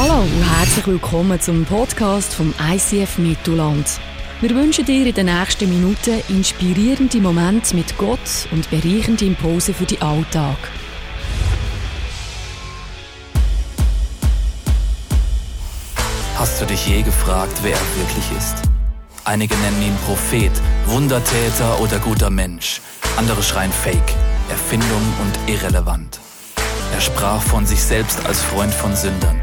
Hallo und herzlich willkommen zum Podcast vom ICF Mittelland. Wir wünschen dir in den nächsten Minuten inspirierende Momente mit Gott und bereichende Impulse für den Alltag. Hast du dich je gefragt, wer er wirklich ist? Einige nennen ihn Prophet, Wundertäter oder guter Mensch. Andere schreien Fake, Erfindung und irrelevant. Er sprach von sich selbst als Freund von Sündern,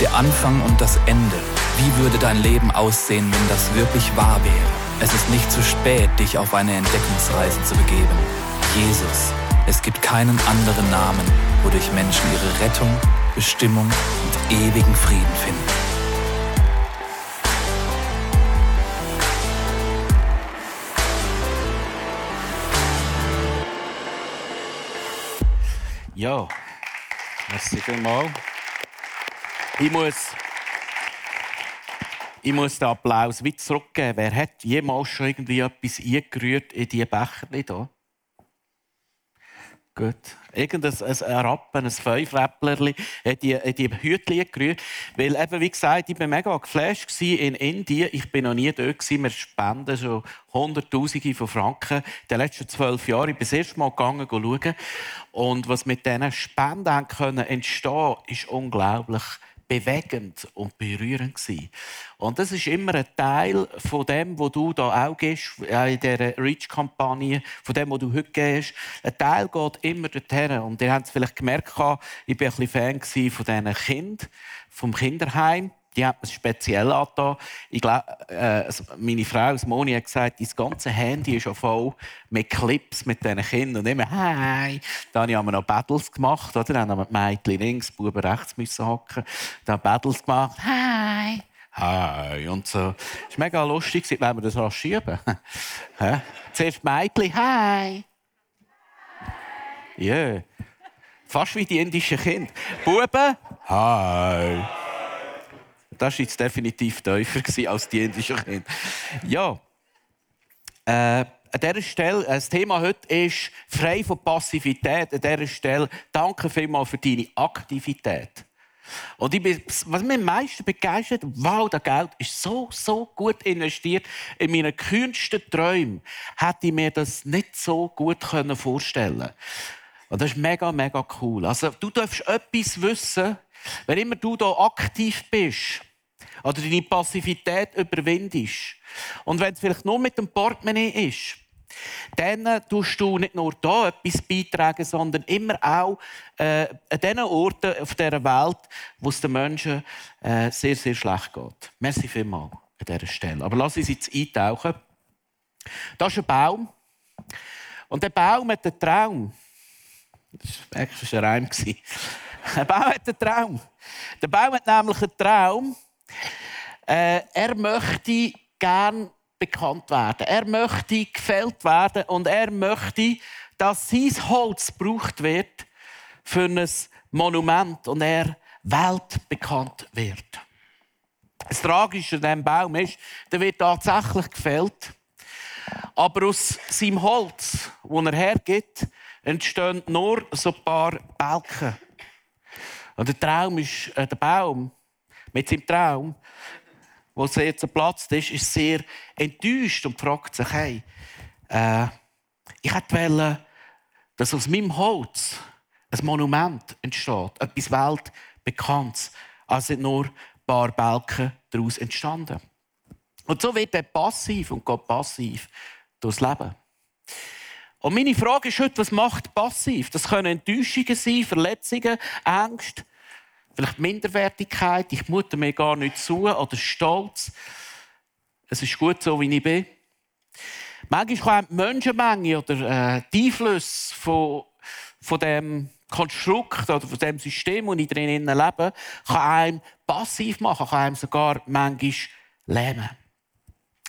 Der Anfang und das Ende. Wie würde dein Leben aussehen, wenn das wirklich wahr wäre? Es ist nicht zu spät, dich auf eine Entdeckungsreise zu begeben. Jesus. Es gibt keinen anderen Namen, wodurch Menschen ihre Rettung, Bestimmung und ewigen Frieden finden. Ja, merci vielmals. Ich muss, ich muss den Applaus weit zurückgeben. Wer hat jemals schon irgendwie etwas eingerührt in diese Becher hier? Gut. Irgendein ein Rappen, ein Fünfräpplerli hat die, die Hütchen gerührt. Weil eben, wie gesagt, ich war mega geflasht in Indien. Ich bin noch nie dort. Wir spenden schon Hunderttausende von Franken. In den letzten zwölf Jahren. Ich bin das erste Mal gegangen, schauen. Und was mit diesen Spenden entstehen, ist unglaublich bewegend und berührend gewesen. Und das ist immer ein Teil von dem, wo du da auch gehst, in dieser Reach-Kampagne, von dem, wo du heute gehst. Ein Teil geht immer dorthin. Und ihr habt es vielleicht gemerkt, ich war ein bisschen Fan von diesen Kindern, vom Kinderheim die hat mir speziell angetan. Ich glaube, äh, meine Frau Moni hat gesagt, das ganze Handy ist schon voll mit Clips mit diesen Kindern. Und immer «Hi!» Da haben wir noch Battles gemacht. Oder? Dann haben wir die Mädchen links, die Buben rechts müssen hocken. Dann Battles gemacht. «Hi!» «Hi!» Und so. Es war mega lustig, wenn wir das rasch schieben. Zuerst die Mädchen «Hi!» Ja. Yeah. Fast wie die indischen Kinder. Buben «Hi!» Das war jetzt definitiv tiefer als die indischen Kinder. Ja. Äh, an dieser Stelle, äh, das Thema heute ist frei von Passivität. An dieser Stelle danke vielmals für deine Aktivität. Und ich bin, was mich am meisten begeistert, wow, das Geld ist so, so gut investiert. In meinen kühnsten Träumen hätte ich mir das nicht so gut vorstellen können. Und das ist mega, mega cool. Also, du darfst etwas wissen, wenn immer du da aktiv bist oder deine Passivität überwindest und wenn es vielleicht nur mit dem Portemonnaie ist, dann tust du nicht nur da etwas beitragen, sondern immer auch äh, an den Orten auf dieser Welt, wo es den Menschen äh, sehr, sehr schlecht geht. Merci vielmals an dieser Stelle. Aber lass uns jetzt eintauchen. Das ist ein Baum. Und der Baum hat einen Traum. Das war ein Reim. Der Baum hat einen Traum. Der Baum hat nämlich einen Traum. Äh, er möchte gern bekannt werden. Er möchte gefällt werden und er möchte, dass sein Holz gebraucht wird für ein Monument und er weltbekannt wird. Das Tragische an diesem Baum ist, der wird tatsächlich gefällt. Aber aus seinem Holz, das er hergibt, entstehen nur so ein paar Balken. Und der Traum ist, äh, der Baum mit seinem Traum, wo er jetzt zerplatzt ist, ist sehr enttäuscht und fragt sich, hey, äh, ich hätte wollen, dass aus meinem Holz ein Monument entsteht, etwas Weltbekanntes, als sind nur ein paar Balken daraus entstanden. Und so wird er passiv und geht passiv durchs Leben. Und meine Frage ist heute, was macht passiv? Das können Enttäuschungen sein, Verletzungen, Ängste, vielleicht Minderwertigkeit, ich mute mir gar nicht zu, oder Stolz. Es ist gut so, wie ich bin. Manchmal kann die Menschenmenge oder äh, die Einflüsse von, von dem Konstrukt oder von dem System, in dem ich drinnen lebe, kann einem passiv machen, kann einem sogar manchmal lähmen.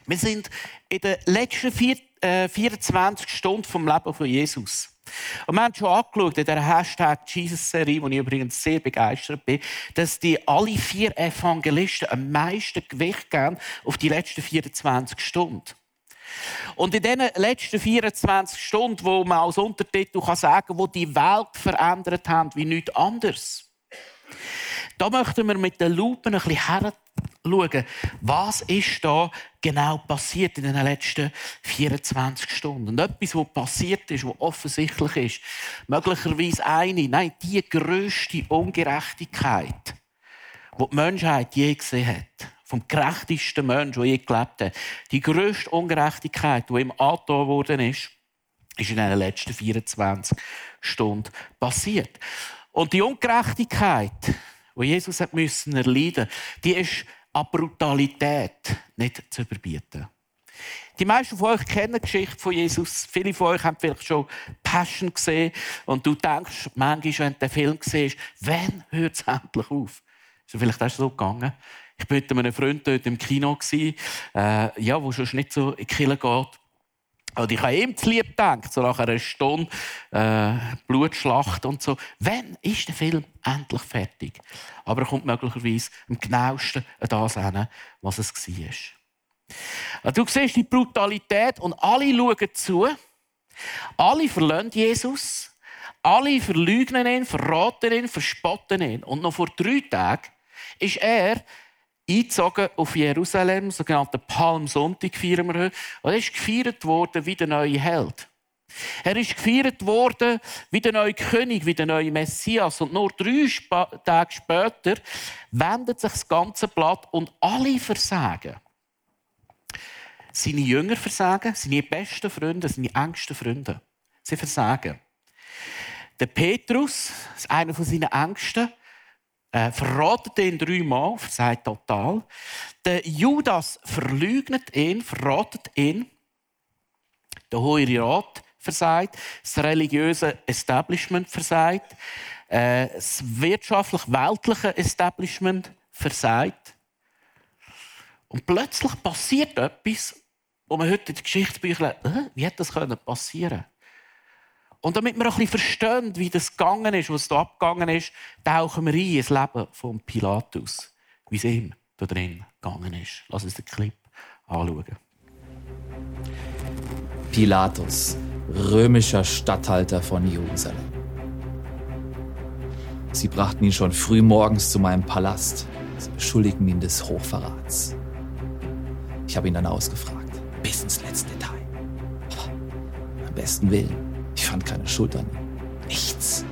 Wir sind in den letzten vier, äh, 24 Stunden vom Leben von Jesus. Und wir haben schon angeschaut in der Hashtag Jesus-Serie, wo ich übrigens sehr begeistert bin, dass die alle vier Evangelisten am meisten Gewicht geben auf die letzten 24 Stunden. Und in diesen letzten 24 Stunden, wo man als Untertitel sagen kann, wo die Welt verändert haben wie nichts anderes. Da möchten wir mit den Lupen ein bisschen herschauen, was ist da genau passiert in den letzten 24 Stunden. Und etwas, was passiert ist, was offensichtlich ist, möglicherweise eine, nein, die größte Ungerechtigkeit, die die Menschheit je gesehen hat vom gerechtesten Menschen, der je gelebt hat. Die grösste Ungerechtigkeit, die ihm angetan worden ist, ist in den letzten 24 Stunden passiert. Und die Ungerechtigkeit, die Jesus hat müssen erleiden, die ist an Brutalität nicht zu überbieten. Die meisten von euch kennen die Geschichte von Jesus. Viele von euch haben vielleicht schon Passion gesehen. Und du denkst manchmal, wenn du den Film siehst, wann hört es endlich auf? Ist so vielleicht auch so gegangen. Ich war mit einem Freund dort im Kino, äh, ja, wo schon nicht so in die Kirche geht. Und ich habe ihm zu lieb gedacht, so nach einer Stunde äh, Blutschlacht und so. Wann ist der Film endlich fertig? Aber er kommt möglicherweise am genauesten an das hin, was es war. Du siehst die Brutalität und alle schauen zu. Alle verlassen Jesus. Alle verleugnen ihn, verraten ihn, verspotten ihn. Und noch vor drei Tagen ist er eingezogen auf Jerusalem, sogenannten Palmsonntag feiern wir heute. Und er ist gefeiert worden wie der neue Held. Er ist gefeiert worden wie der neue König, wie der neue Messias. Und nur drei Tage später wendet sich das ganze Blatt und alle versagen. Seine Jünger versagen, seine besten Freunde, seine engsten Freunde. Sie versagen. Der Petrus, einer von seinen Ängsten, äh, verratet ihn dreimal, sagt total. Der Judas verleugnet ihn, verratet ihn. Der Hohe Rat versagt, das religiöse Establishment versagt, äh, das wirtschaftlich-weltliche Establishment versagt. Und plötzlich passiert etwas, wo man heute in den Geschichtsbüchern, äh, wie hätte das passieren können? Und damit wir ein bisschen verstehen, wie das gegangen ist, was da abgegangen ist, tauchen wir ein ins Leben von Pilatus, wie es ihm da drin gegangen ist. Lass uns den Clip anschauen. Pilatus, römischer Statthalter von Jerusalem. Sie brachten ihn schon früh morgens zu meinem Palast. Sie beschuldigten ihn des Hochverrats. Ich habe ihn dann ausgefragt, bis ins letzte Detail. Aber am besten Willen ich fand keine ihm. Nichts.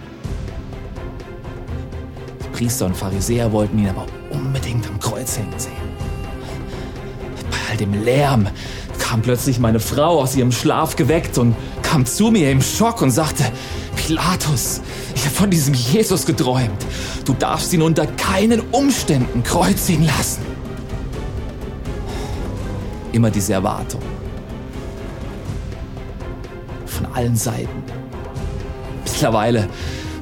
Die Priester und Pharisäer wollten ihn aber unbedingt am Kreuz hängen sehen. Bei all dem Lärm kam plötzlich meine Frau aus ihrem Schlaf geweckt und kam zu mir im Schock und sagte, Pilatus, ich habe von diesem Jesus geträumt. Du darfst ihn unter keinen Umständen kreuzigen lassen. Immer diese Erwartung von allen Seiten. Mittlerweile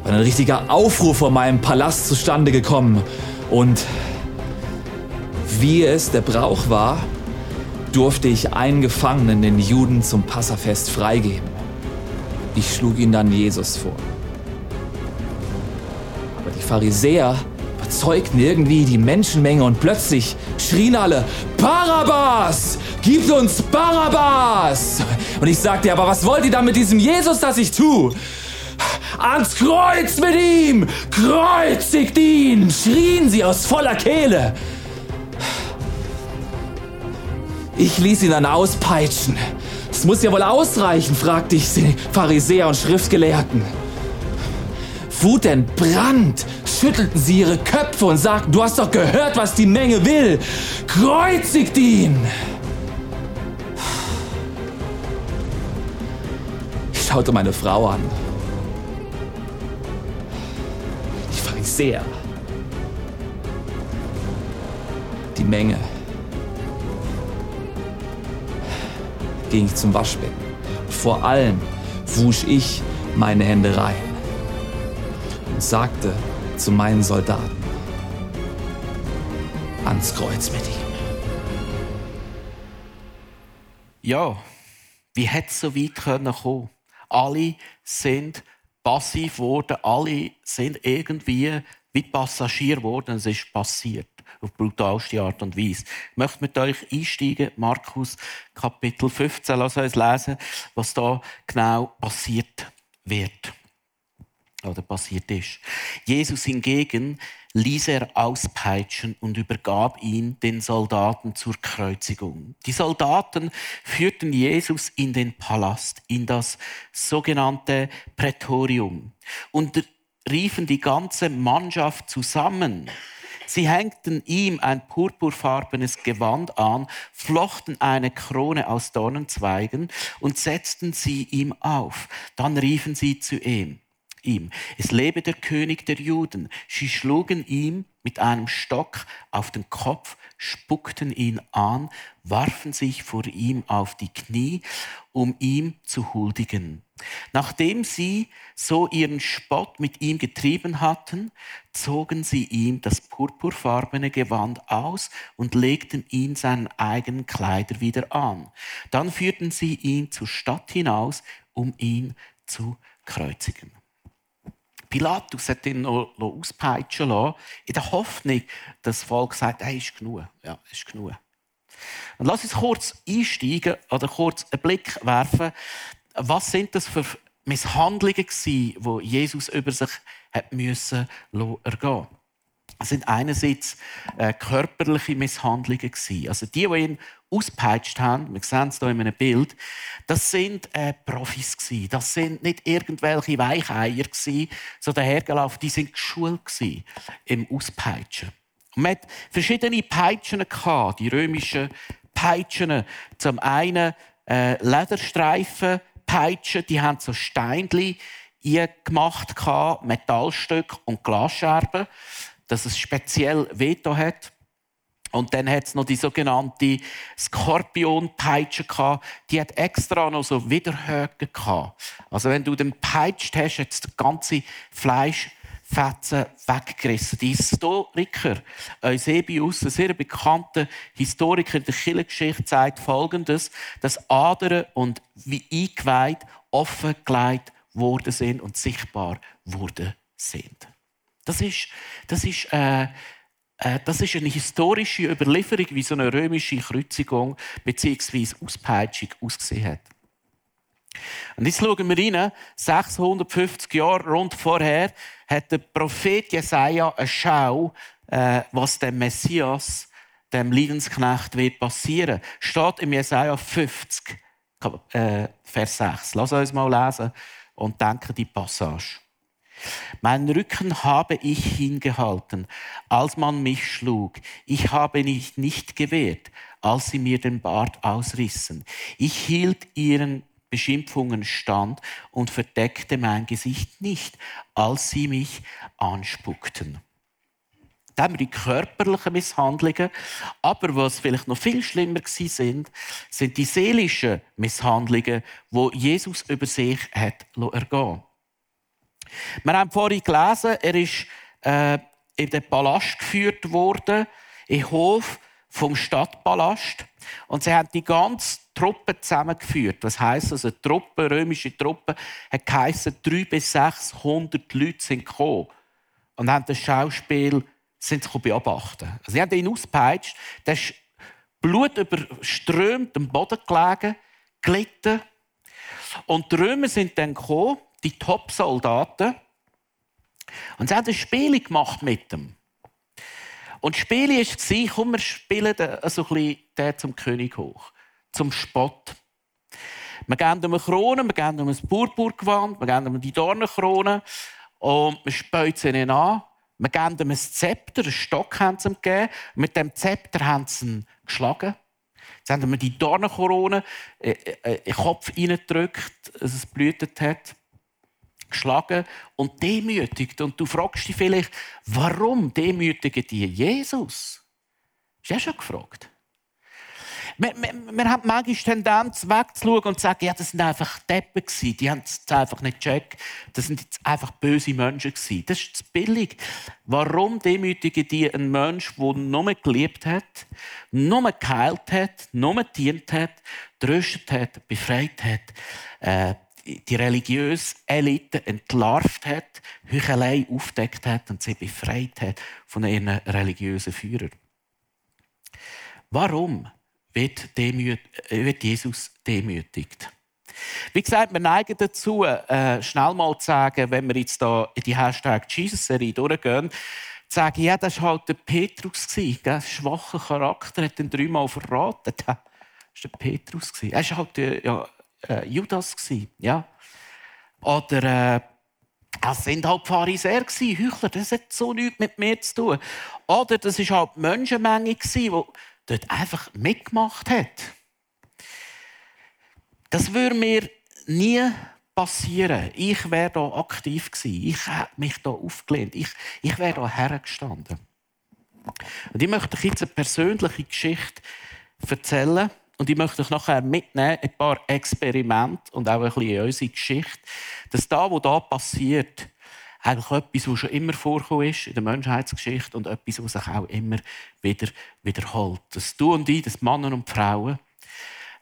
war ein richtiger Aufruhr vor meinem Palast zustande gekommen und wie es der Brauch war, durfte ich einen Gefangenen, den Juden, zum Passafest freigeben. Ich schlug ihn dann Jesus vor. Aber die Pharisäer überzeugten irgendwie die Menschenmenge und plötzlich schrien alle, Barabbas! Gib uns Barabbas! Und ich sagte, aber was wollt ihr da mit diesem Jesus, das ich tue? Ans Kreuz mit ihm! Kreuzigt ihn! schrien sie aus voller Kehle. Ich ließ ihn dann auspeitschen. Es muss ja wohl ausreichen, fragte ich die Pharisäer und Schriftgelehrten. wutentbrannt schüttelten sie ihre Köpfe und sagten, du hast doch gehört, was die Menge will. Kreuzigt ihn! Ich schaute meine Frau an. Pharisäer. Die Menge. Ging ich zum Waschbecken. Vor allem wusch ich meine Hände rein. und sagte zu meinen Soldaten, ans Kreuz mit ihm. Ja, wie hätte es so weit kommen können? Alle sind passiv geworden, alle sind irgendwie wie Passagier geworden. Es ist passiert auf brutalste Art und Weise. Ich möchte mit euch einsteigen, Markus Kapitel 15. Lass uns lesen, was da genau passiert wird oder passiert ist. Jesus hingegen ließ er auspeitschen und übergab ihn den Soldaten zur Kreuzigung. Die Soldaten führten Jesus in den Palast, in das sogenannte Prätorium und riefen die ganze Mannschaft zusammen. Sie hängten ihm ein purpurfarbenes Gewand an, flochten eine Krone aus Dornenzweigen und setzten sie ihm auf. Dann riefen sie zu ihm ihm. Es lebe der König der Juden. Sie schlugen ihm mit einem Stock auf den Kopf, spuckten ihn an, warfen sich vor ihm auf die Knie, um ihm zu huldigen. Nachdem sie so ihren Spott mit ihm getrieben hatten, zogen sie ihm das purpurfarbene Gewand aus und legten ihn seinen eigenen Kleider wieder an. Dann führten sie ihn zur Stadt hinaus, um ihn zu kreuzigen. Pilatus hat ihn noch auspeitschen lassen, in der Hoffnung, dass das Volk sagt, hey, ist genug. Ja, ist genug. Und lass uns kurz einsteigen oder kurz einen Blick werfen. Was sind das für Misshandlungen gewesen, die Jesus über sich hat müssen ergehen es sind einerseits äh, körperliche Misshandlungen gewesen. Also die, die ihn ausgepeitscht haben, wir sehen es hier in einem Bild, das sind äh, Profis gewesen. Das sind nicht irgendwelche Weicheier gewesen, so dahergelaufen. Die sind geschult gewesen im Auspeitschen. Und man hat verschiedene Peitschen gehabt, die römischen Peitschen. Zum einen äh, Lederstreifen, Peitschen, die haben so Steinchen gemacht, Metallstück und Glasscherben, dass es speziell Veto hat. Und dann hat es noch die sogenannte Skorpionpeitsche gehabt. Die hat extra noch so Widerhöcke gehabt. Also wenn du den peitscht hast, hat das ganze Fleischfetzen weggerissen. Die Historiker Eusebius, ein sehr bekannter Historiker der Kirchengeschichte, sagt Folgendes, dass Adern und wie eingeweiht offengelegt worden sind und sichtbar worden sind. Das ist, das ist äh, äh, das ist eine historische Überlieferung, wie so eine römische Kreuzigung bzw. Auspeitschung ausgesehen hat. Und jetzt schauen wir rein, 650 Jahre rund vorher hat der Prophet Jesaja eine Schau, äh, was dem Messias, dem Leidensknecht, wird passieren. Steht im Jesaja 50, äh, Vers 6. Lass uns mal lesen und denken die Passage. Mein Rücken habe ich hingehalten, als man mich schlug. Ich habe mich nicht gewehrt, als sie mir den Bart ausrissen. Ich hielt ihren Beschimpfungen stand und verdeckte mein Gesicht nicht, als sie mich anspuckten. Da haben wir die körperlichen Misshandlungen, aber was vielleicht noch viel schlimmer sind, sind die seelischen Misshandlungen, wo Jesus über sich hat ergehen wir haben vorhin gelesen, er ist äh, in den Palast geführt worden, im Hof vom Stadtpalast. Und sie haben die ganze Truppe zusammengeführt. Was heisst das? Eine Truppe, römische Truppe, hat geheissen, 300 bis 600 Leute sind gekommen und haben das Schauspiel sind sie beobachten. Also sie haben ihn ausgepeitscht, der ist Blut überströmt am Boden gelegen, gelitten. Und die Römer sind dann gekommen die Top-Soldaten. Und sie haben ein Spiel gemacht mit ihm. Und das Spiel war, komm, wir spielen so ein den zum König hoch. Zum Spott. Wir geben ihm eine Krone, wir geben ihm ein Purpurgewand, wir geben ihm die Dornenkrone und wir speuzen ihn an. Wir geben ihm ein Zepter, einen Stock haben sie ihm gegeben. Mit dem Zepter haben sie ihn geschlagen. Jetzt haben wir die Dornenkrone in den Kopf reingedrückt, dass es blutet hat geschlagen und demütigt. Und du fragst dich vielleicht, warum demütigen die Jesus? Hast du auch schon gefragt? Wir, wir, wir haben manchmal Tendenz, wegzuschauen und zu sagen, ja, das sind einfach Deppen gewesen. Die haben es einfach nicht gecheckt. Das sind jetzt einfach böse Menschen gewesen. Das ist zu billig. Warum demütigen die einen Menschen, der nur geliebt hat, nur geheilt hat, nur dient hat, tröstet hat, befreit hat, äh, die religiöse Elite entlarvt hat, Heuchelei aufdeckt hat und sie befreit hat von ihren religiösen Führern. Warum wird, demüt, äh, wird Jesus demütigt? Wie gesagt, wir neigen dazu, äh, schnell mal zu sagen, wenn wir jetzt da in die Hashtag Jesus-Serie durchgehen, zu sagen, ja, das war halt der Petrus, der schwache Charakter, hat ihn dreimal verraten. Das war der Petrus. Er war halt der, ja, äh, Judas. Ja? Oder äh, es sind halt Pharisäer, Heuchler, das hat so nichts mit mir zu tun. Oder das war halt die Menschenmenge, die dort einfach mitgemacht hat. Das würde mir nie passieren. Ich wäre da aktiv gewesen. Ich hätte mich da aufgelehnt. Ich, ich wäre da hergestanden. Und ich möchte euch jetzt eine persönliche Geschichte erzählen. Und ich möchte euch nachher mitnehmen, ein paar Experimente und auch ein bisschen in unsere Geschichte, dass da, was da passiert, eigentlich etwas, was schon immer vorgekommen ist in der Menschheitsgeschichte und etwas, was sich auch immer wieder wiederholt. Dass du und ich, dass Männer und Frauen,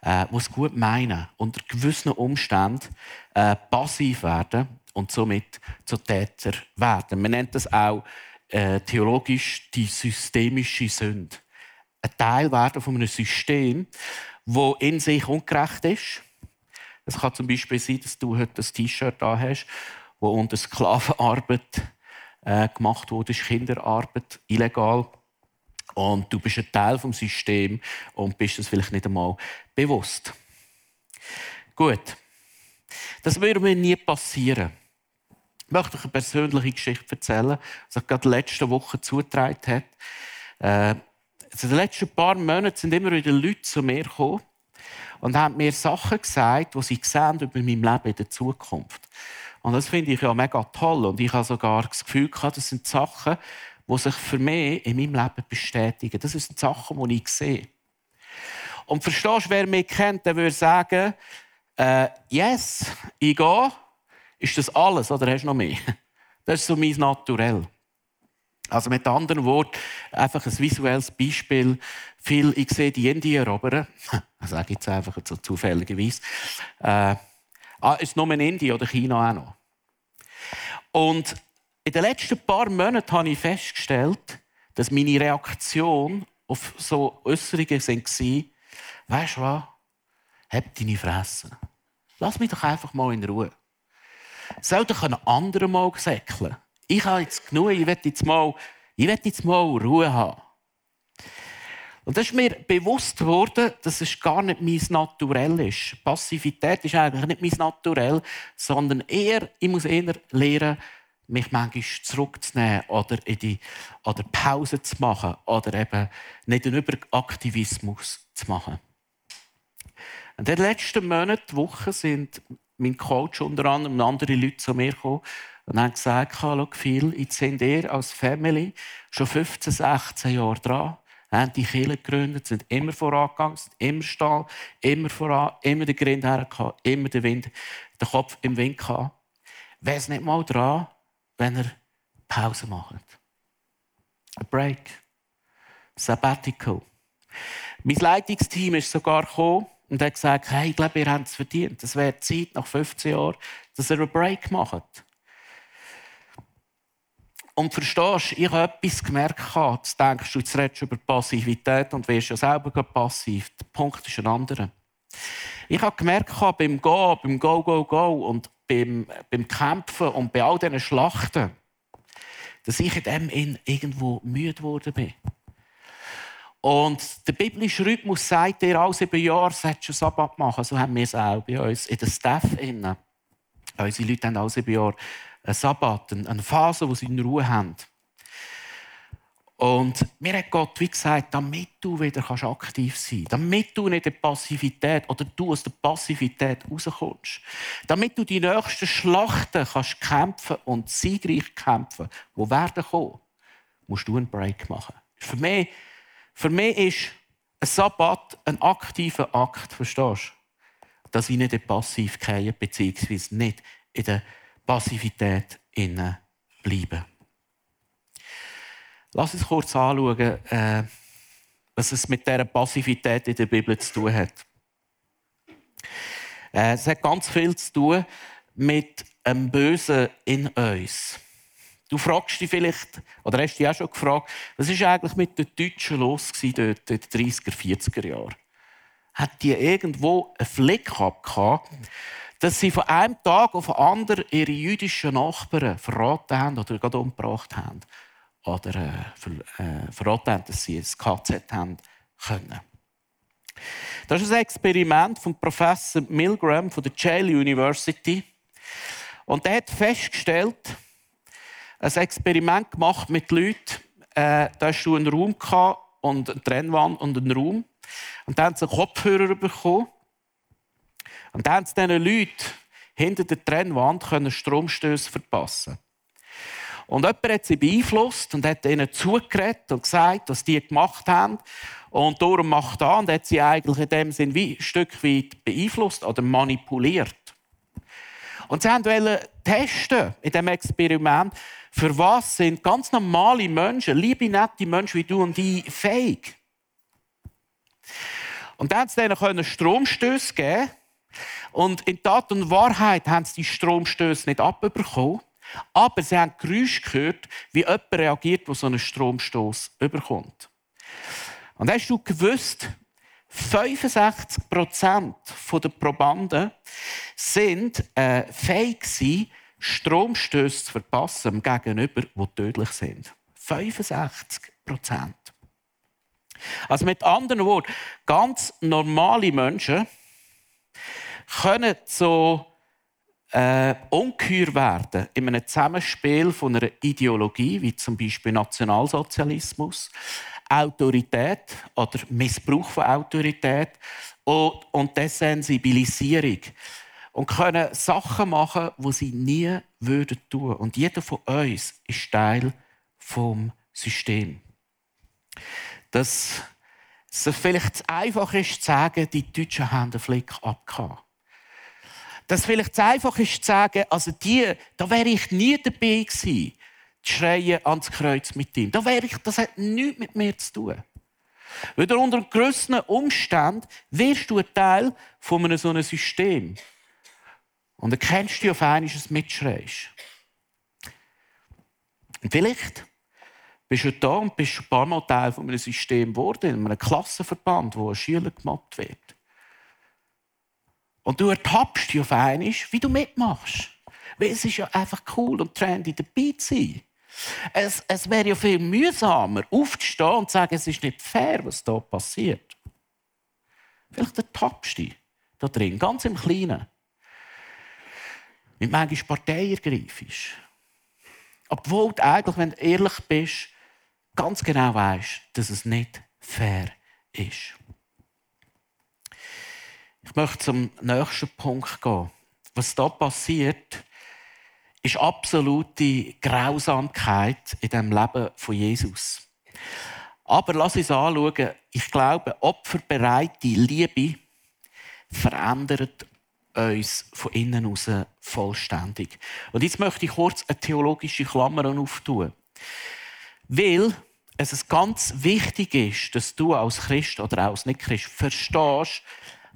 äh, die es gut meinen, unter gewissen Umständen äh, passiv werden und somit zu Täter werden. Man nennt das auch äh, theologisch die systemische Sünde. Ein Teil werden von einem System, wo in sich ungerecht ist. Es kann zum Beispiel sein, dass du heute ein T-Shirt da hast, wo unter Sklavenarbeit äh, gemacht wurde, Kinderarbeit, illegal. Und du bist ein Teil vom System und bist es vielleicht nicht einmal bewusst. Gut. Das würde mir nie passieren. Ich möchte euch eine persönliche Geschichte erzählen, die sich gerade letzte Woche zugetragen hat. Äh, in den letzten paar Monaten sind immer wieder Leute zu mir gekommen und haben mir Sachen gesagt, die sie sehen über mein Leben in der Zukunft. Und das finde ich ja mega toll. Und ich habe sogar das Gefühl gehabt, das sind Sachen, die sich für mich in meinem Leben bestätigen. Das sind Sachen, die ich sehe. Und verstehst du, wer mich kennt, der würde sagen, äh, yes, ich gehe. Ist das alles oder hast du noch mehr? Das ist so mein Naturell. Also mit anderen Worten, einfach ein visuelles Beispiel. Viel, ich sehe die Indier erobern. Das sage ich jetzt einfach so zufälligerweise. Äh, ah, ist nur in Indien oder China auch noch. Und in den letzten paar Monaten habe ich festgestellt, dass meine Reaktion auf so Äußerungen war, weißt du was? Hab deine Fresse. Lass mich doch einfach mal in Ruhe. Soll doch ein anderer mal säckeln? Ich habe jetzt genug, ich will jetzt mal, jetzt mal Ruhe haben. Und das ist mir bewusst geworden, dass es gar nicht mein Naturell ist. Passivität ist eigentlich nicht mein Naturell, sondern eher, ich muss eher lernen, mich manchmal zurückzunehmen oder, in die, oder Pause zu machen oder eben nicht einen Überaktivismus zu machen. In den letzten Monaten, Wochen sind mein Coach unter anderem und andere Leute zu mir gekommen und haben gesagt, schau viel, jetzt sind ihr als Family schon 15, 16 Jahre dran, haben die Kirche gegründet, sind immer vorangegangen, sind immer stehen, immer voran, immer den Grind hergehabt, immer den Wind, den Kopf im Wind gehabt. Wäre es nicht mal dran, wenn ihr Pause macht? Ein Break. Sabbatical. Mein Leitungsteam ist sogar gekommen und hat gesagt, hey, ich glaube, ihr habt es verdient. Es wäre Zeit, nach 15 Jahren, dass ihr einen Break macht. Und verstehst, ich habe etwas gemerkt, jetzt denkst du, jetzt redest du über Passivität und wirst ja selber passiv. Der Punkt ist ein anderer. Ich habe gemerkt, beim Go, beim Go, Go, Go und beim, beim Kämpfen und bei all diesen Schlachten, dass ich in dem irgendwo müde geworden bin. Und der biblische Rhythmus sagt dir, alle sieben Jahre solltest du Sabbat machen. So haben wir es auch bei uns in der Staff. Unsere Leute haben alle sieben Jahre ein Sabbat, eine Phase, wo sie in Ruhe haben. Und mir hat Gott wie gesagt, damit du wieder aktiv sein kannst, damit du nicht in der Passivität oder du aus der Passivität rauskommst, damit du die nächsten Schlachten kannst kämpfen und siegreich kämpfen, wo werden kommen, musst du einen Break machen. Für mich, für mich ist ein Sabbat ein aktiver Akt, verstehst du? Dass ich nicht in passiv gehe, beziehungsweise nicht in der Passivität bleiben. Lass uns kurz anschauen, äh, was es mit dieser Passivität in der Bibel zu tun hat. Äh, es hat ganz viel zu tun mit einem Bösen in uns. Du fragst dich vielleicht, oder hast dich auch schon gefragt, was ist eigentlich mit den Deutschen los dort in den 30er, 40er Jahren? Hat die irgendwo einen Fleck gehabt, dass sie von einem Tag auf den anderen ihre jüdischen Nachbarn verraten haben oder gerade umgebracht haben? Oder äh, ver, äh, verraten haben, dass sie ein KZ haben können? Das ist ein Experiment von Professor Milgram von der Yale University. Und er hat festgestellt, ein Experiment gemacht mit Leuten. Äh, da hast du einen Raum und eine Trennwand und einen Raum. Und dann haben sie einen Kopfhörer bekommen. Und dann haben sie diesen Leuten hinter der Trennwand Stromstöße verpassen Und jemand hat sie beeinflusst und hat ihnen zugeredet und gesagt, was die gemacht haben. Und darum macht er und hat sie eigentlich in dem Sinn wie ein Stück weit beeinflusst oder manipuliert. Und sie wollten testen in diesem Experiment, für was sind ganz normale Menschen, liebe, nette Menschen wie du und ich, fähig. Und dann haben sie ihnen Stromstöße geben. Und in Tat und Wahrheit haben sie die Stromstöße nicht abbekommen. Aber sie haben Geräusche gehört, wie jemand reagiert, der so einen Stromstoß überkommt. Und hast du gewusst, 65% der Probanden sind äh, fähig Stromstöße zu verpassen gegenüber, die tödlich sind. 65% Also mit anderen Worten, ganz normale Menschen können so äh, ungeheuer werden in einem Zusammenspiel von einer Ideologie, wie zum Beispiel Nationalsozialismus, Autorität oder Missbrauch von Autorität und, und Desensibilisierung. Und können Sachen machen, die sie nie würden tun. Und jeder von uns ist Teil vom System. Dass es vielleicht zu einfach ist, zu sagen, die Deutschen haben den Flick abgehauen. Dass es vielleicht zu einfach ist, zu sagen, also die, da wäre ich nie dabei gewesen schreien ans Kreuz mit ihm. Da wäre ich, das hat nichts mit mir zu tun. Weil unter gewissen Umständen wirst du ein Teil von einem so einem System. Und erkennst du auf einmal, dass du mitschreist. Und vielleicht bist du da und bist ein paar Mal Teil von einem System geworden, in einem Klassenverband, wo ein Schüler gemobbt wird. Und du ertappst dich auf einmal, wie du mitmachst. Weil es ist ja einfach cool und trendy dabei zu sein. Es, es wäre ja viel mühsamer, aufzustehen und zu sagen, es ist nicht fair, was hier passiert. Vielleicht der Tapste da drin, ganz im Kleinen. Mit manchmal Partei ergreifst. Obwohl du eigentlich, wenn du ehrlich bist, ganz genau weißt, dass es nicht fair ist. Ich möchte zum nächsten Punkt gehen. Was da passiert, ist absolute Grausamkeit in dem Leben von Jesus. Aber lass uns anschauen, ich glaube, opferbereite Liebe verändert uns von innen heraus vollständig. Und jetzt möchte ich kurz eine theologische Klammer auftun. Weil es ganz wichtig ist, dass du als Christ oder als Nicht-Christ verstehst,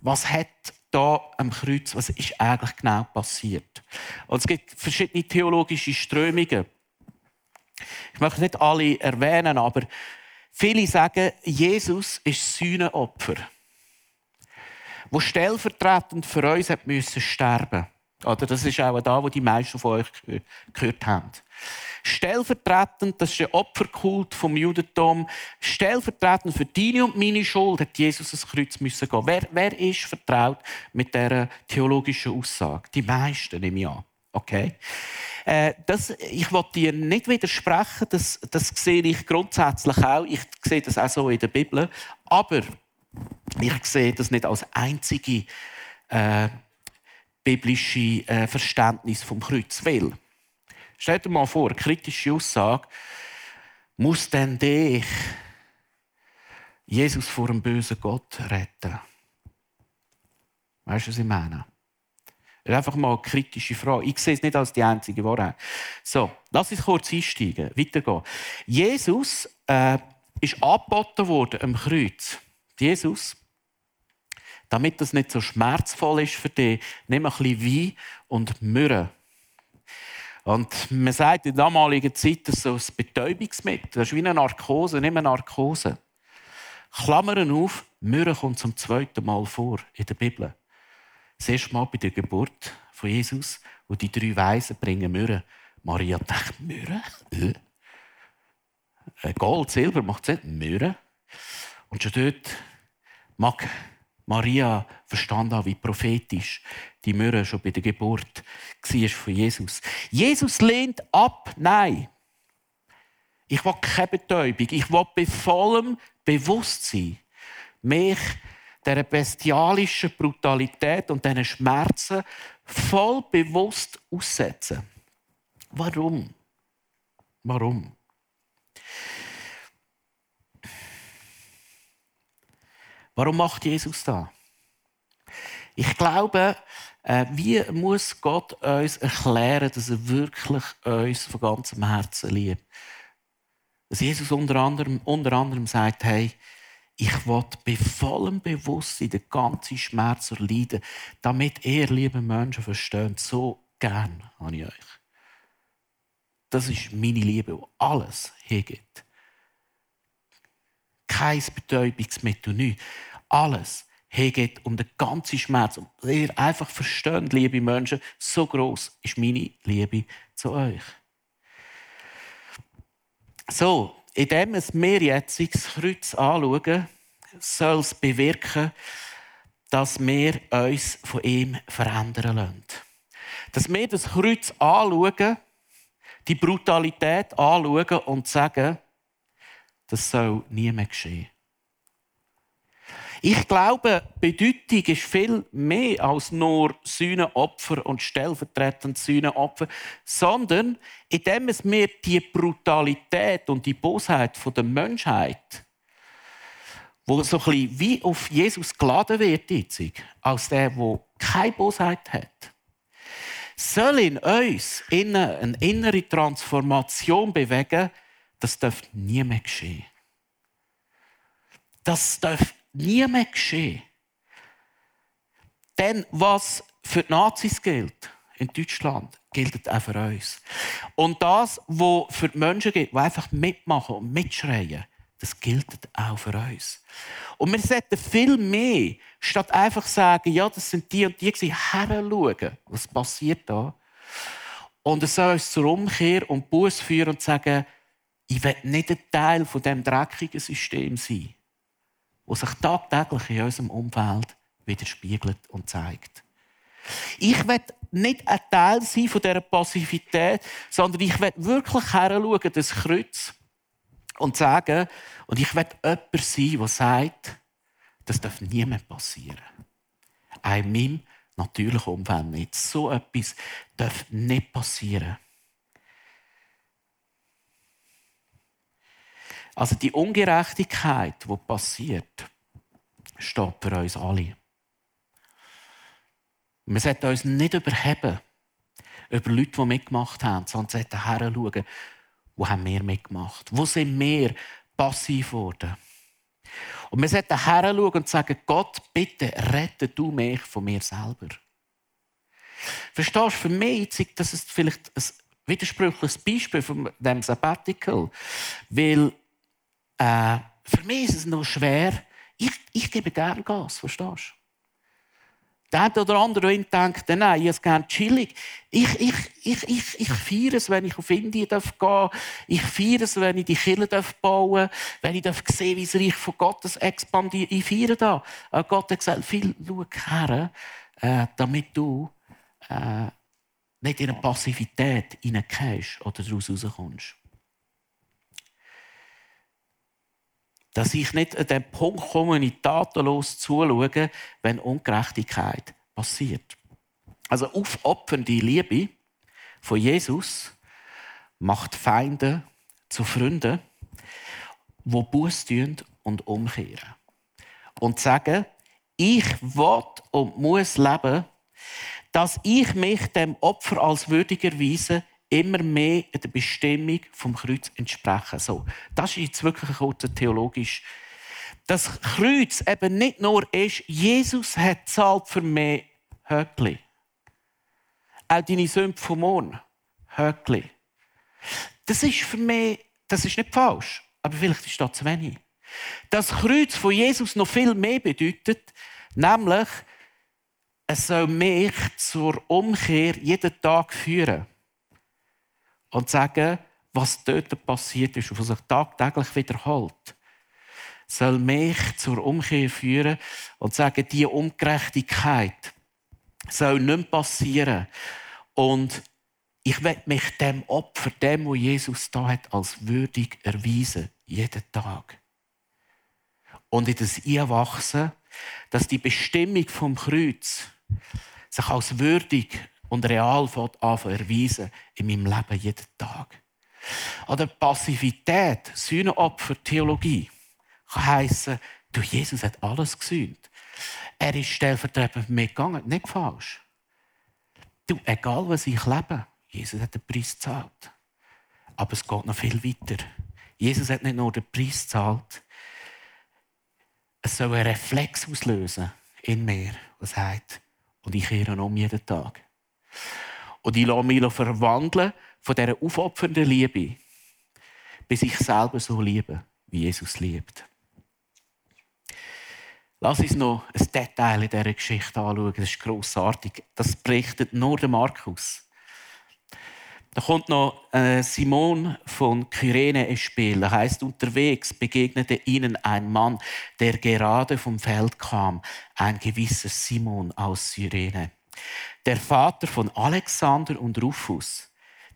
was hat da am Kreuz, was ist eigentlich genau passiert. Und es gibt verschiedene theologische Strömungen. Ich möchte nicht alle erwähnen, aber viele sagen, Jesus ist Sühnenopfer, wo stellvertretend für uns hat müssen sterben. Oder das ist auch da, wo die meisten von euch gehört haben. Stellvertretend, das ist der Opferkult vom Judentum, stellvertretend für deine und meine Schuld hat Jesus das Kreuz müssen gehen. Wer, wer ist vertraut mit dieser theologischen Aussage? Die meisten, nehme ich an. Okay? Äh, das, ich will dir nicht widersprechen, das, das sehe ich grundsätzlich auch. Ich sehe das auch so in der Bibel. Aber ich sehe das nicht als einzige äh, biblische äh, Verständnis vom Kreuz. Weil Stell dir mal vor, eine kritische Aussage, muss denn dich Jesus vor einem bösen Gott retten? Weißt du, was ich meine? Einfach mal eine kritische Frage. Ich sehe es nicht als die einzige Wahrheit. So, lass uns kurz einsteigen, weitergehen. Jesus äh, ist angeboten worden am Kreuz. Jesus, damit das nicht so schmerzvoll ist für dich, nimm ein bisschen Wein und Myrrhe. Und man sagt in der damaligen Zeit, das ist ein Betäubungsmittel. Das ist wie eine Narkose, nicht eine Narkose. Klammern auf, Myrrhe kommt zum zweiten Mal vor in der Bibel. Das erste Mal bei der Geburt von Jesus, wo die drei Weisen bringen Myrrhe. Maria denkt, Myrrhe? Äh? äh Gold, Silber macht es nicht, Myrrhe. Und schon dort mag Maria verstanden wie prophetisch die Myrrhe schon bei der Geburt war von Jesus. Jesus lehnt ab, nein. Ich will keine Betäubung. Ich will bei vollem Bewusstsein mich dieser bestialischen Brutalität und diesen Schmerzen voll bewusst aussetzen. Warum? Warum? Warum macht Jesus das? Ich glaube, äh, wie muss Gott uns erklären, dass er wirklich uns von ganzem Herzen liebt? Dass Jesus unter anderem, unter anderem sagt, hey, ich will bei vollem Bewusstsein den ganzen Schmerz erleiden, damit ihr, liebe Menschen, versteht, so gern habe ich euch. Das ist meine Liebe, die alles hergibt. Kein Betäubungsmittel, nichts. Alles hergeht um den ganzen Schmerz. Und ihr einfach versteht, liebe Menschen, so groß ist meine Liebe zu euch. So, indem wir jetzt das Kreuz anschauen, soll es bewirken, dass wir uns von ihm verändern lassen. Dass wir das Kreuz anschauen, die Brutalität anschauen und sagen, das soll nie mehr geschehen. Ich glaube, Bedeutung ist viel mehr als nur Sühnenopfer und stellvertretend Sühnenopfer, sondern indem es mir die Brutalität und die Bosheit der Menschheit, wo so ein bisschen wie auf Jesus geladen wird, als der, der keine Bosheit hat, soll in uns eine innere Transformation bewegen, das darf nie mehr geschehen. Das darf nie mehr geschehen. Denn was für die Nazis gilt in Deutschland, gilt auch für uns. Und das, was für die Menschen gilt, die einfach mitmachen und mitschreien, das gilt auch für uns. Und wir sollten viel mehr, statt einfach sagen, ja, das sind die und die, heranschauen, was passiert da. Und es soll uns zur Umkehr und Buß führen und sagen, ich will nicht ein Teil von dem dreckigen System sein wo sich tagtäglich in unserem Umfeld widerspiegelt und zeigt. Ich will nicht ein Teil sein von dieser Passivität, sondern ich will wirklich heranschauen, das Kreuz, und sagen, und ich will jemand sein, der sagt, das darf nie mehr passieren. Auch in meinem natürlichen Umfeld nicht. So etwas darf nicht passieren. Also die Ungerechtigkeit, die passiert, steht für uns alle. Wir sollten uns nicht überheben über Leute, die mitgemacht haben, sondern sollten heranschauen, wo haben wir mitgemacht? Wo sind wir passiv geworden? Und wir sollten heranschauen und sagen, Gott, bitte rette du mich von mir selber. Verstehst du, für mich das ist vielleicht ein widersprüchliches Beispiel von dem Sabbatical, weil äh, für mich ist es noch schwer, ich, ich gebe gerne Gas, verstehst du? Der oder andere denkt, nein, ich gerne chillig. Ich, ich, ich, ich, ich feiere es, wenn ich auf Indien gehen darf. Ich feiere es, wenn ich die Kirche bauen darf. Wenn ich darf sehen wie das Reich von Gottes expandiert. Ich feiere das. Äh, Gott hat gesagt, viel schau her, äh, damit du äh, nicht in eine Passivität hineingehst oder daraus rauskommst. Dass ich nicht an den Punkt komme, in tatenlos zuschaue, wenn Ungerechtigkeit passiert. Also aufopfernde Liebe von Jesus macht Feinde zu Freunden, die Buß tun und umkehren. Und sagen, ich will und muss leben, dass ich mich dem Opfer als würdig erweise, immer mehr der Bestimmung vom Kreuz entsprechen. So, das ist jetzt wirklich kurz theologisch. Das Kreuz eben nicht nur ist, Jesus hat zahlt für mehr Höckli. Auch deine Sünden vom morgen. Höckli. Das ist für mich, das ist nicht falsch, aber vielleicht ist das zu wenig. Das Kreuz von Jesus noch viel mehr bedeutet, nämlich, es soll mich zur Umkehr jeden Tag führen und sagen, was dort passiert ist und was sich tagtäglich wiederholt, soll mich zur Umkehr führen und sagen, diese Ungerechtigkeit soll nicht mehr passieren. Und ich will mich dem Opfer, dem, wo Jesus da hat, als würdig erweisen, jeden Tag. Und in das Einwachsen, dass die Bestimmung vom Kreuz sich als würdig und real anfangen erweisen in meinem Leben jeden Tag. Oder Passivität, Sühnenopfer, Theologie kann heissen, du, Jesus hat alles gesühnt. Er ist stellvertretend für mich gegangen. Nicht falsch. Du, egal was ich lebe, Jesus hat den Preis gezahlt. Aber es geht noch viel weiter. Jesus hat nicht nur den Preis gezahlt, es soll einen Reflex auslösen in mir, was sagt, und ich kehre um jeden Tag. Und ich lasse mich verwandeln von dieser aufopfernden Liebe, bis ich selber so liebe, wie Jesus liebt. Lass uns noch ein Detail in dieser Geschichte anschauen. Das ist grossartig. Das berichtet nur der Markus. Da kommt noch äh, Simon von Kyrene ins Spiel. Er heißt, unterwegs begegnete ihnen ein Mann, der gerade vom Feld kam, ein gewisser Simon aus Cyrene der Vater von Alexander und Rufus.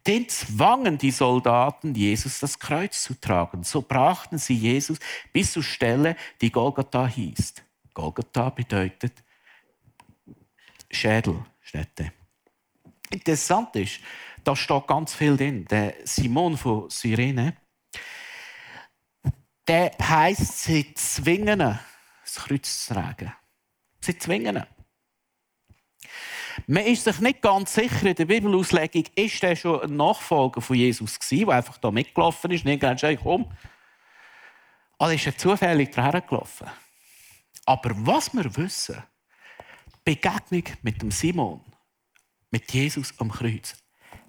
Den zwangen die Soldaten, Jesus das Kreuz zu tragen. So brachten sie Jesus bis zur Stelle, die Golgatha hieß. Golgatha bedeutet Schädelstätte. Interessant ist, da steht ganz viel drin. Der Simon von Cyrene, der heisst, sie zwingen das Kreuz zu tragen. Sie zwingen. Man ist sich nicht ganz sicher in der Bibelauslegung, ist er schon ein Nachfolger von Jesus gewesen, der einfach da mitgelaufen ist. Nicht ganz schön, komm. Oder ist er zufällig daher gelaufen? Aber was wir wissen, die Begegnung mit dem Simon, mit Jesus am Kreuz,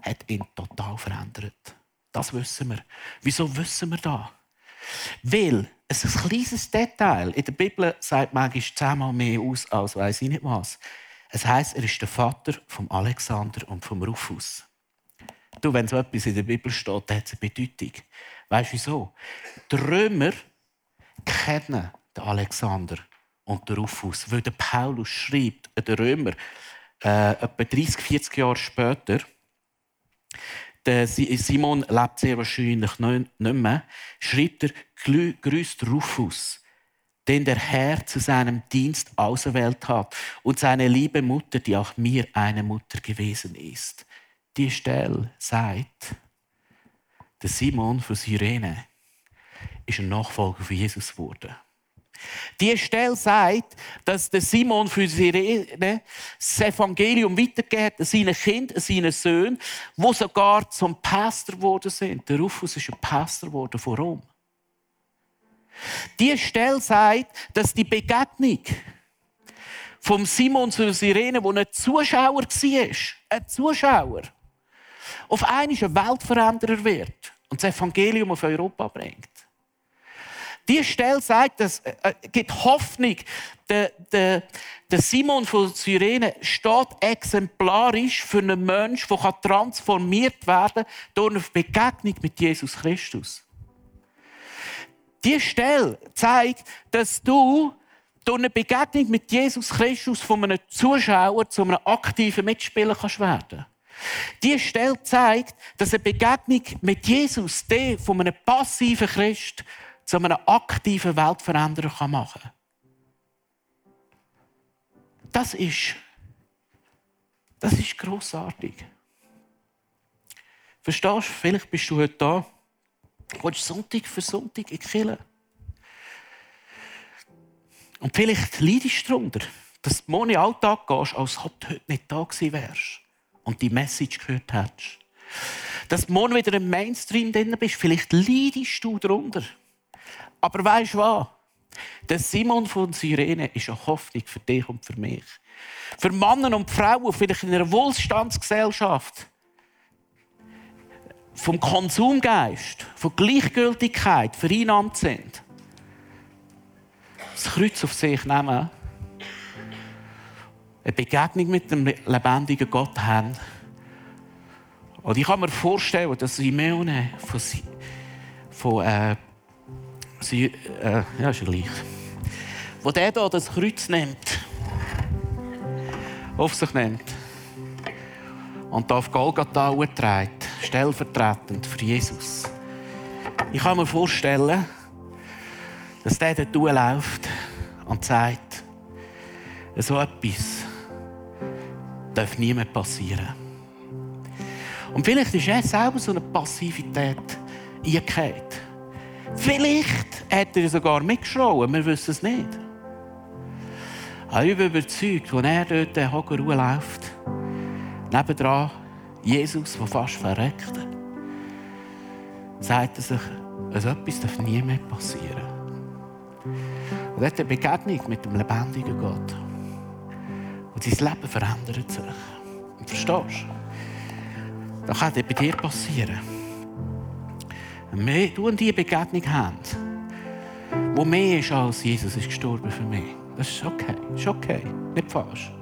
hat ihn total verändert. Das wissen wir. Wieso wissen wir das? Weil ein kleines Detail in der Bibel sagt manchmal zehnmal mehr aus als weiß ich nicht was. Es heißt, er ist der Vater von Alexander und vom Rufus. Du, wenn so etwas in der Bibel steht, hat es eine Bedeutung. Weißt du wieso? Die Römer kennen den Alexander und den Rufus, weil der Paulus schreibt, der Römer, äh, etwa 30, 40 Jahre später, Simon lebt sehr wahrscheinlich nicht mehr, schreibt er, grüßt Rufus, den der Herr zu seinem Dienst auserwählt hat und seine liebe Mutter, die auch mir eine Mutter gewesen ist. Die Stelle sagt, der Simon von Sirene ist ein Nachfolger von Jesus geworden. Die Stelle sagt, dass der Simon für Sirene das Evangelium weitergeht seine Kinder, seine Söhne, wo sogar zum Pastor geworden sind. Der Rufus ist ein Pastor geworden von Rom. Die Stelle sagt, dass die Begegnung vom Simon zu Sirene, wo ein Zuschauer war, ein Zuschauer, auf einmal ein Weltveränderer wird und das Evangelium auf Europa bringt. Die Stelle sagt, es äh, gibt Hoffnung. Der, der, der, Simon von Syrene steht exemplarisch für einen Menschen, der transformiert werden kann durch eine Begegnung mit Jesus Christus. Die Stelle zeigt, dass du durch eine Begegnung mit Jesus Christus von einem Zuschauer zu einem aktiven Mitspieler kannst werden. Die Stelle zeigt, dass eine Begegnung mit Jesus die von einem passiven Christ zu einem aktiven Weltveränderer machen kann. Das ist, das ist grossartig. Verstehst du? Vielleicht bist du heute da Du Sonntag für Sonntag in die Kirche. Und vielleicht leidest du darunter, dass du morgen in den Alltag gehst, als ob du heute nicht da gewesen wärst und die Message gehört hättest. Dass du morgen wieder im Mainstream drin bist, vielleicht leidest du darunter. Aber weißt du was? Der Simon von Syrene ist eine Hoffnung für dich und für mich. Für Männer und Frauen, vielleicht in einer Wohlstandsgesellschaft, vom Konsumgeist, von Gleichgültigkeit vereinnahmt sind. Das Kreuz auf sich nehmen, eine Begegnung mit dem lebendigen Gott haben. Und ich kann mir vorstellen, dass Simeone von, von äh, sie, äh, ja, ist ja gleich. Wo der hier das Kreuz nimmt, auf sich nimmt und auf Golgatha trägt, stellvertretend für Jesus. Ich kann mir vorstellen, dass der dort läuft und sagt, so etwas darf nie mehr passieren. Und vielleicht ist er selber so eine Passivität eingekehrt. Vielleicht hat er sogar mitgeschrien, wir wissen es nicht. Aber ich bin überzeugt, als er dort den Hocker läuft, nebendran Jesus, der fast verreckt, sagt er sich, also etwas darf nie mehr passieren. Und er hat eine Begegnung mit dem lebendigen Gott. Und sein Leben verändert sich. Und verstehst du? Das kann bei dir passieren. Wenn du und die Begegnung haben, wo mehr ist als Jesus ist gestorben für mich. Das ist okay. Das ist okay. Nicht falsch.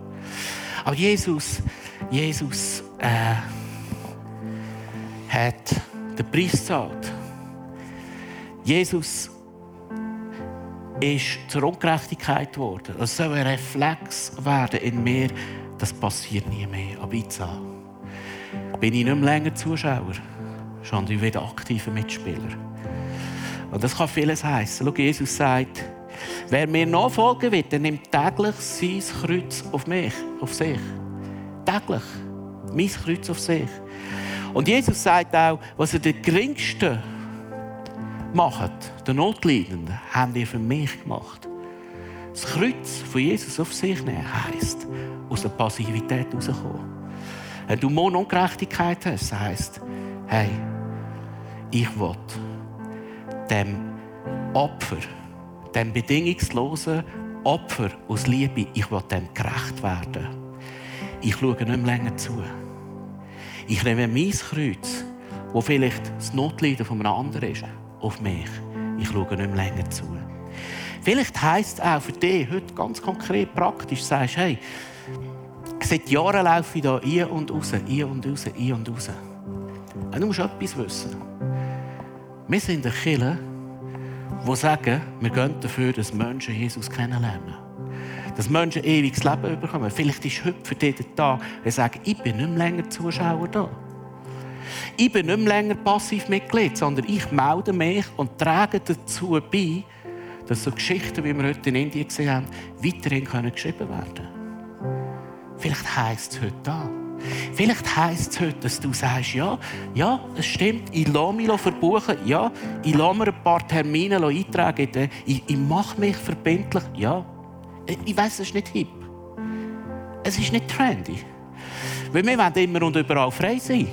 Aber Jesus, Jesus äh, hat den Preis gezahlt. Jesus ist zur Ungerechtigkeit geworden. Es soll ein Reflex werden in mir, das passiert nie mehr. Aber jetzt bin ich nicht mehr länger Zuschauer, sondern wieder aktiver Mitspieler. Und das kann vieles heißen. Schau, Jesus sagt, wer mir nachfolgen will, der nimmt täglich sein Kreuz auf mich, auf sich. Täglich. Mein Kreuz auf sich. Und Jesus sagt auch, was er den Geringsten macht, den Notleidenden, habt ihr für mich gemacht. Das Kreuz von Jesus auf sich nehmen heisst, aus der Passivität rauskommen. Wenn du morgen Ungerechtigkeit hast, heisst, hey, ich will dem Opfer, dem bedingungslosen Opfer aus Liebe, ich will dem gerecht werden. Ich schaue nicht mehr länger zu. Ich nehme mein Kreuz, wo vielleicht das Notleiden von einem anderen ist, auf mich. Ich schaue nicht mehr länger zu. Vielleicht heisst es auch für dich heute ganz konkret praktisch, sagst, hey, seit Jahren laufe ich da ein und raus, ein und raus, ein und raus. Und du musst etwas wissen. Wir sind eine Kirche, die sagen, wir gehen dafür, dass Menschen Jesus kennenlernen. Dass Menschen ewiges Leben bekommen. Vielleicht ist heute für dich der Tag, er sagt, ich bin nicht mehr länger Zuschauer da. Ich bin nicht mehr länger passiv Mitglied, sondern ich melde mich und trage dazu bei, dass so Geschichten, wie wir heute in Indien gesehen haben, weiterhin geschrieben werden können. Vielleicht heisst es heute da. Vielleicht heisst es heute, dass du sagst, ja, ja, es stimmt, ich lasse mich verbuchen, ja, ich lasse mir ein paar Termine eintragen, ich, ich mache mich verbindlich, ja. Ich weiß, es ist nicht hip. Es ist nicht trendy. Weil wir wollen immer und überall frei sein.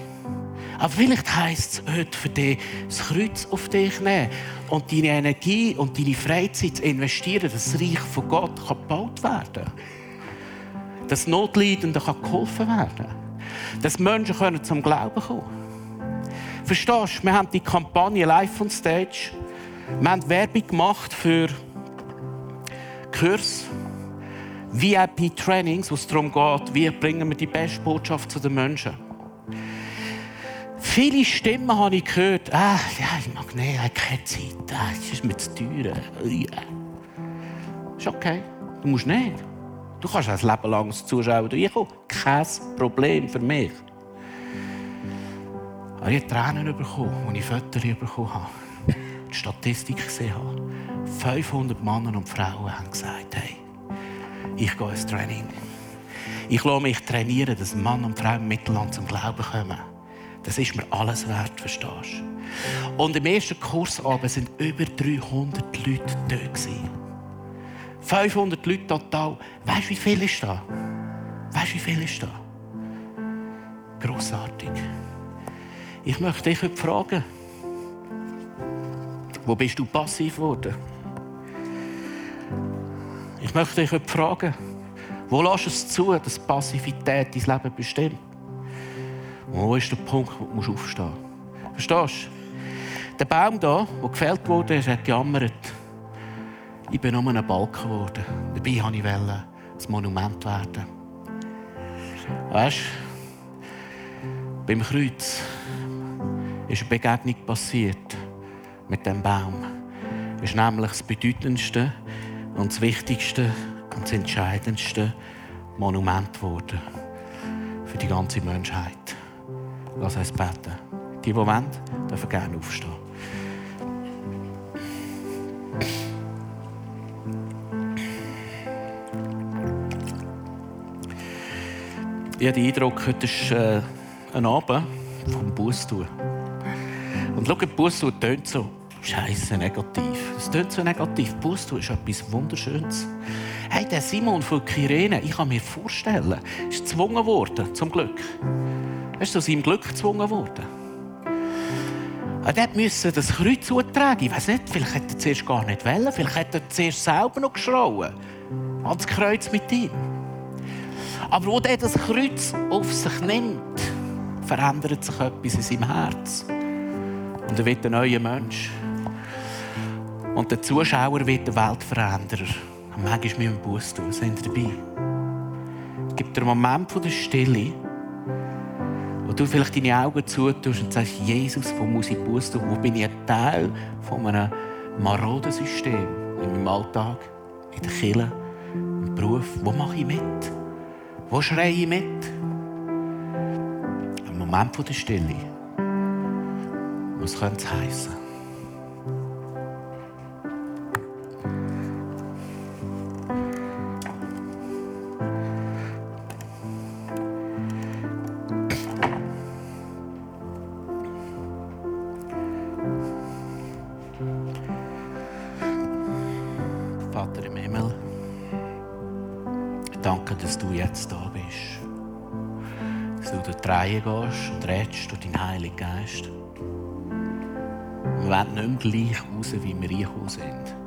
Aber vielleicht heisst es heute für dich, das Kreuz auf dich nehmen und deine Energie und deine Freizeit zu investieren, dass das Reich von Gott gebaut werden kann. Dass Notleidenden geholfen werden kann. Dass Menschen können zum Glauben kommen Verstehst du? Wir haben die Kampagne live on stage. Wir haben Werbung gemacht für Kurs, VIP-Trainings, wo es darum geht, wie bringen wir die beste Botschaft zu den Menschen. Viele Stimmen habe ich gehört. Ah, ja, ich mag nicht, ich habe keine Zeit. Ah, das ist mir zu teuer. Ja. Ist okay. Du musst nicht. Du kannst ein Leben lang als Zuschauer reinkommen. Kein Problem für mich. Aber ich habe Tränen bekommen, als ich Fotos bekommen habe. Die Statistik gesehen habe. 500 Männer und Frauen haben gesagt, hey, ich gehe ins Training. Ich lasse mich trainieren, dass Mann und Frau im Mittelland zum Glauben kommen. Das ist mir alles wert, verstehst du? Und im ersten Kursabend waren über 300 Leute da. 500 Leute total. Weißt du, wie viel ist da? Weißt du, wie viel ist da? Grossartig. Ich möchte dich heute fragen, wo bist du passiv geworden? Ich möchte dich heute fragen, wo lässt es zu, dass Passivität dein Leben bestimmt? wo ist der Punkt, wo du aufstehen musst? Verstehst du? Der Baum hier, der gefällt wurde, hat gejammert. Ich bin nur ein Balken geworden. Dabei wollte ich ein Monument werden. Weißt du, beim Kreuz ist eine Begegnung passiert mit dem Baum. Das ist nämlich das bedeutendste und das wichtigste und das entscheidendste Monument geworden für die ganze Menschheit. Lass uns beten. Die, die wollen, dürfen gerne aufstehen. Ich habe den Eindruck, heute ist äh, ein Abend vom tun. Und schau, Buß tun tönt so scheiße negativ. Es tönt so negativ. Buß tun ist etwas Wunderschönes. Hey, der Simon von Kyrene, ich kann mir vorstellen, ist gezwungen worden, zum Glück. Er ist zu seinem Glück gezwungen worden. Er musste das Kreuz zutragen. Ich weiß nicht, vielleicht hätte er zuerst gar nicht wollen. Vielleicht hätte er zuerst selber noch geschrauen. Ans Kreuz mit ihm. Aber wo er das Kreuz auf sich nimmt, verändert sich etwas in seinem Herz. Und er wird ein neuer Mensch. Und der Zuschauer wird der Weltveränderer. Und manchmal müssen wir Buß tun. Sind dabei? Es gibt einen Moment der Stille, wo du vielleicht deine Augen zutust und sagst, Jesus, wo muss ich Buß tun? Wo bin ich ein Teil von einem maroden System? In meinem Alltag, in der Kirche, im Beruf. Wo mache ich mit? Wo schreie ich mit? Ein Moment der Stille. Was könnte es heissen? Gehst und redest durch deinen Heiligen Geist. Wir werden nicht mehr gleich raus, wie wir reingekommen sind.